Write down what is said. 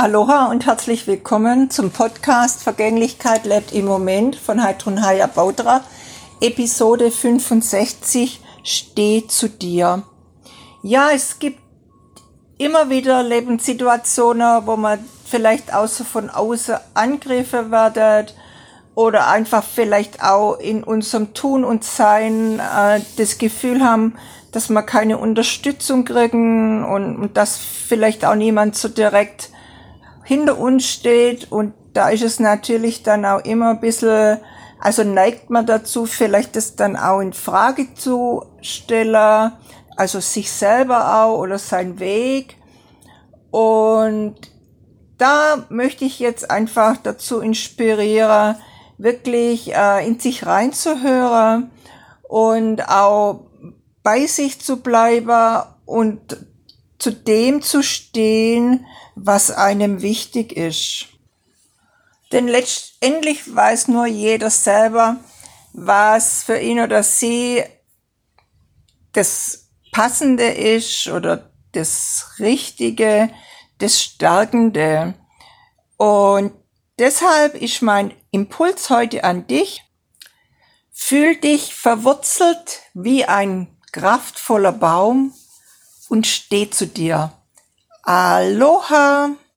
Aloha und herzlich willkommen zum Podcast Vergänglichkeit lebt im Moment von Heidrun Haya Baudra, Episode 65 Steh zu dir. Ja, es gibt immer wieder Lebenssituationen, wo man vielleicht außer von außen Angriffe werdet oder einfach vielleicht auch in unserem Tun und Sein äh, das Gefühl haben, dass wir keine Unterstützung kriegen und, und dass vielleicht auch niemand so direkt hinter uns steht und da ist es natürlich dann auch immer ein bisschen, also neigt man dazu, vielleicht das dann auch in Frage zu stellen, also sich selber auch oder sein Weg. Und da möchte ich jetzt einfach dazu inspirieren, wirklich äh, in sich reinzuhören und auch bei sich zu bleiben und zu dem zu stehen, was einem wichtig ist. Denn letztendlich weiß nur jeder selber, was für ihn oder sie das Passende ist oder das Richtige, das Stärkende. Und deshalb ist mein Impuls heute an dich. Fühl dich verwurzelt wie ein kraftvoller Baum und steh zu dir. Aloha!